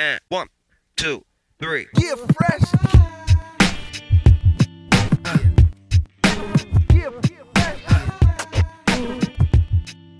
And one, two, three. Yeah, fresh. Yeah, fresh.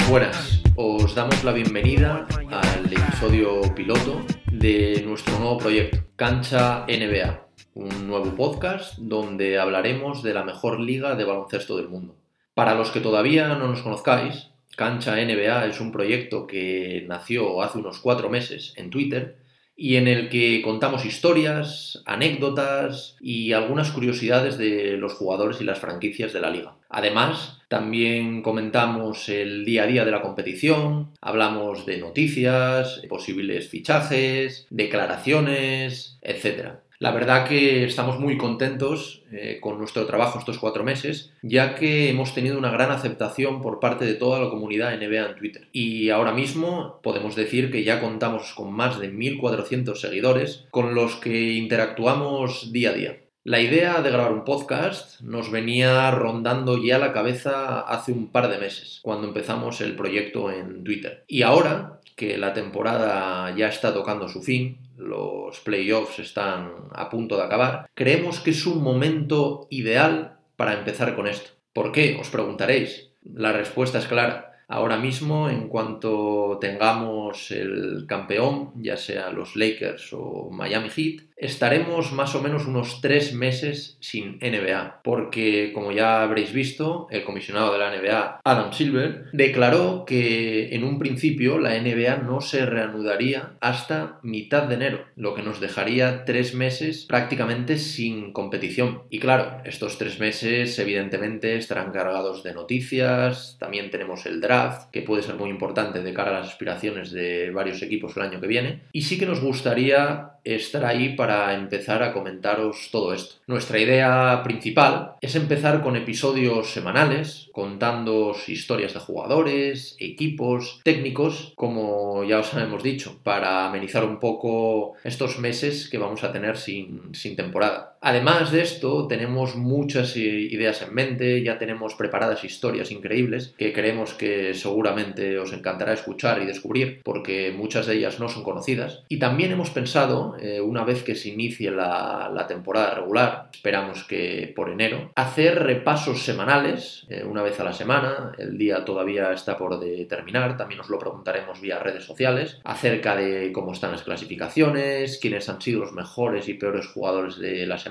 Buenas, os damos la bienvenida al episodio piloto de nuestro nuevo proyecto, Cancha NBA, un nuevo podcast donde hablaremos de la mejor liga de baloncesto del mundo. Para los que todavía no nos conozcáis, Cancha NBA es un proyecto que nació hace unos cuatro meses en Twitter y en el que contamos historias, anécdotas y algunas curiosidades de los jugadores y las franquicias de la liga. Además, también comentamos el día a día de la competición, hablamos de noticias, posibles fichajes, declaraciones, etc. La verdad que estamos muy contentos eh, con nuestro trabajo estos cuatro meses, ya que hemos tenido una gran aceptación por parte de toda la comunidad NBA en Twitter. Y ahora mismo podemos decir que ya contamos con más de 1.400 seguidores con los que interactuamos día a día. La idea de grabar un podcast nos venía rondando ya la cabeza hace un par de meses, cuando empezamos el proyecto en Twitter. Y ahora que la temporada ya está tocando su fin, los playoffs están a punto de acabar, creemos que es un momento ideal para empezar con esto. ¿Por qué? Os preguntaréis. La respuesta es clara. Ahora mismo, en cuanto tengamos el campeón, ya sea los Lakers o Miami Heat, estaremos más o menos unos tres meses sin NBA, porque como ya habréis visto, el comisionado de la NBA, Adam Silver, declaró que en un principio la NBA no se reanudaría hasta mitad de enero, lo que nos dejaría tres meses prácticamente sin competición. Y claro, estos tres meses evidentemente estarán cargados de noticias, también tenemos el draft, que puede ser muy importante de cara a las aspiraciones de varios equipos el año que viene. Y sí que nos gustaría estar ahí para empezar a comentaros todo esto. Nuestra idea principal es empezar con episodios semanales, contando historias de jugadores, equipos, técnicos, como ya os hemos dicho, para amenizar un poco estos meses que vamos a tener sin, sin temporada. Además de esto, tenemos muchas ideas en mente, ya tenemos preparadas historias increíbles que creemos que seguramente os encantará escuchar y descubrir, porque muchas de ellas no son conocidas. Y también hemos pensado, eh, una vez que se inicie la, la, temporada regular, esperamos que por enero, hacer repasos semanales, eh, una vez a la semana, el día todavía está por determinar, también os lo preguntaremos vía redes sociales, acerca de cómo están las clasificaciones, quiénes han sido los mejores y peores jugadores de la semana,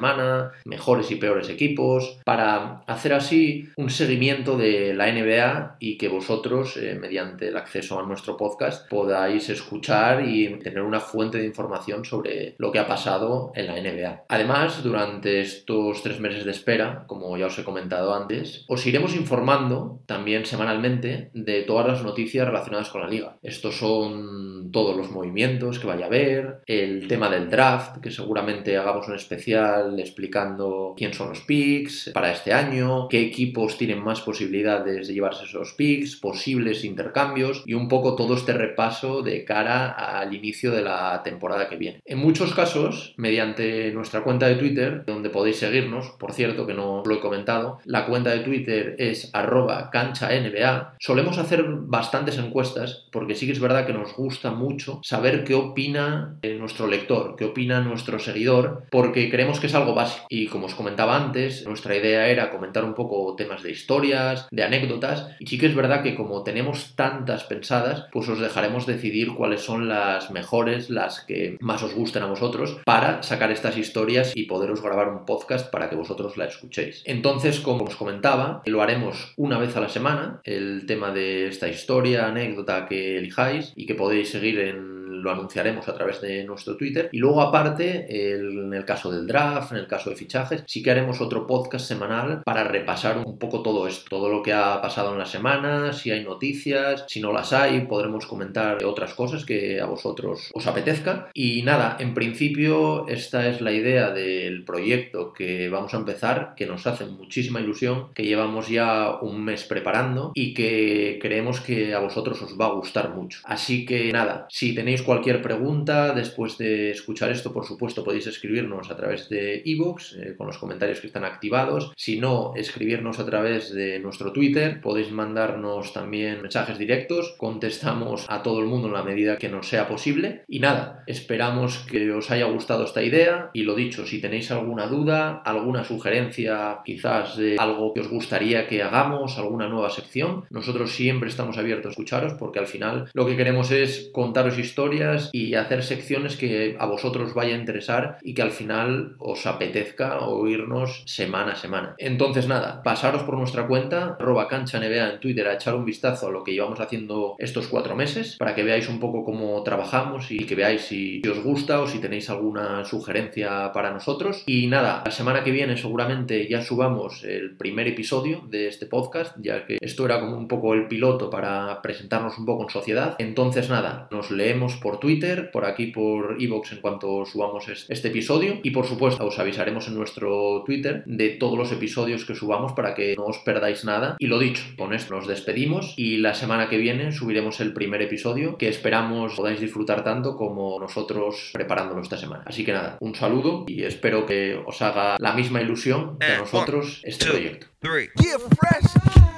mejores y peores equipos, para hacer así un seguimiento de la NBA y que vosotros, eh, mediante el acceso a nuestro podcast, podáis escuchar y tener una fuente de información sobre lo que ha pasado en la NBA. Además, durante estos tres meses de espera, como ya os he comentado antes, os iremos informando también semanalmente de todas las noticias relacionadas con la liga. Estos son todos los movimientos que vaya a haber, el tema del draft, que seguramente hagamos un especial explicando quién son los picks para este año, qué equipos tienen más posibilidades de llevarse esos picks, posibles intercambios y un poco todo este repaso de cara al inicio de la temporada que viene. En muchos casos, mediante nuestra cuenta de Twitter, donde podéis seguirnos, por cierto que no lo he comentado, la cuenta de Twitter es arroba cancha NBA, solemos hacer bastantes encuestas porque sí que es verdad que nos gusta mucho saber qué opina nuestro lector, qué opina nuestro seguidor, porque creemos que es algo básico. Y como os comentaba antes, nuestra idea era comentar un poco temas de historias, de anécdotas, y sí que es verdad que como tenemos tantas pensadas, pues os dejaremos decidir cuáles son las mejores, las que más os gusten a vosotros, para sacar estas historias y poderos grabar un podcast para que vosotros la escuchéis. Entonces, como os comentaba, lo haremos una vez a la semana, el tema de esta historia, anécdota que elijáis y que podéis seguir en lo anunciaremos a través de nuestro Twitter. Y luego aparte, el, en el caso del draft, en el caso de fichajes, sí que haremos otro podcast semanal para repasar un poco todo esto, todo lo que ha pasado en la semana, si hay noticias, si no las hay, podremos comentar otras cosas que a vosotros os apetezca. Y nada, en principio esta es la idea del proyecto que vamos a empezar, que nos hace muchísima ilusión, que llevamos ya un mes preparando y que creemos que a vosotros os va a gustar mucho. Así que nada, si tenéis cualquier pregunta después de escuchar esto, por supuesto, podéis escribirnos a través de iVoox eh, con los comentarios que están activados. Si no, escribirnos a través de nuestro Twitter. Podéis mandarnos también mensajes directos. Contestamos a todo el mundo en la medida que nos sea posible. Y nada, esperamos que os haya gustado esta idea. Y lo dicho, si tenéis alguna duda, alguna sugerencia, quizás de algo que os gustaría que hagamos, alguna nueva sección, nosotros siempre estamos abiertos a escucharos porque al final lo que queremos es contaros historias y hacer secciones que a vosotros vaya a interesar y que al final os apetezca oírnos semana a semana. Entonces nada, pasaros por nuestra cuenta, arroba cancha NBA en Twitter a echar un vistazo a lo que llevamos haciendo estos cuatro meses para que veáis un poco cómo trabajamos y que veáis si os gusta o si tenéis alguna sugerencia para nosotros. Y nada, la semana que viene seguramente ya subamos el primer episodio de este podcast, ya que esto era como un poco el piloto para presentarnos un poco en sociedad. Entonces nada, nos leemos por Twitter, por aquí por Evox en cuanto subamos este episodio y por supuesto os avisaremos en nuestro Twitter de todos los episodios que subamos para que no os perdáis nada. Y lo dicho, con esto nos despedimos y la semana que viene subiremos el primer episodio que esperamos podáis disfrutar tanto como nosotros preparándolo esta semana. Así que nada, un saludo y espero que os haga la misma ilusión que a nosotros este proyecto. Three. Yeah, fresh.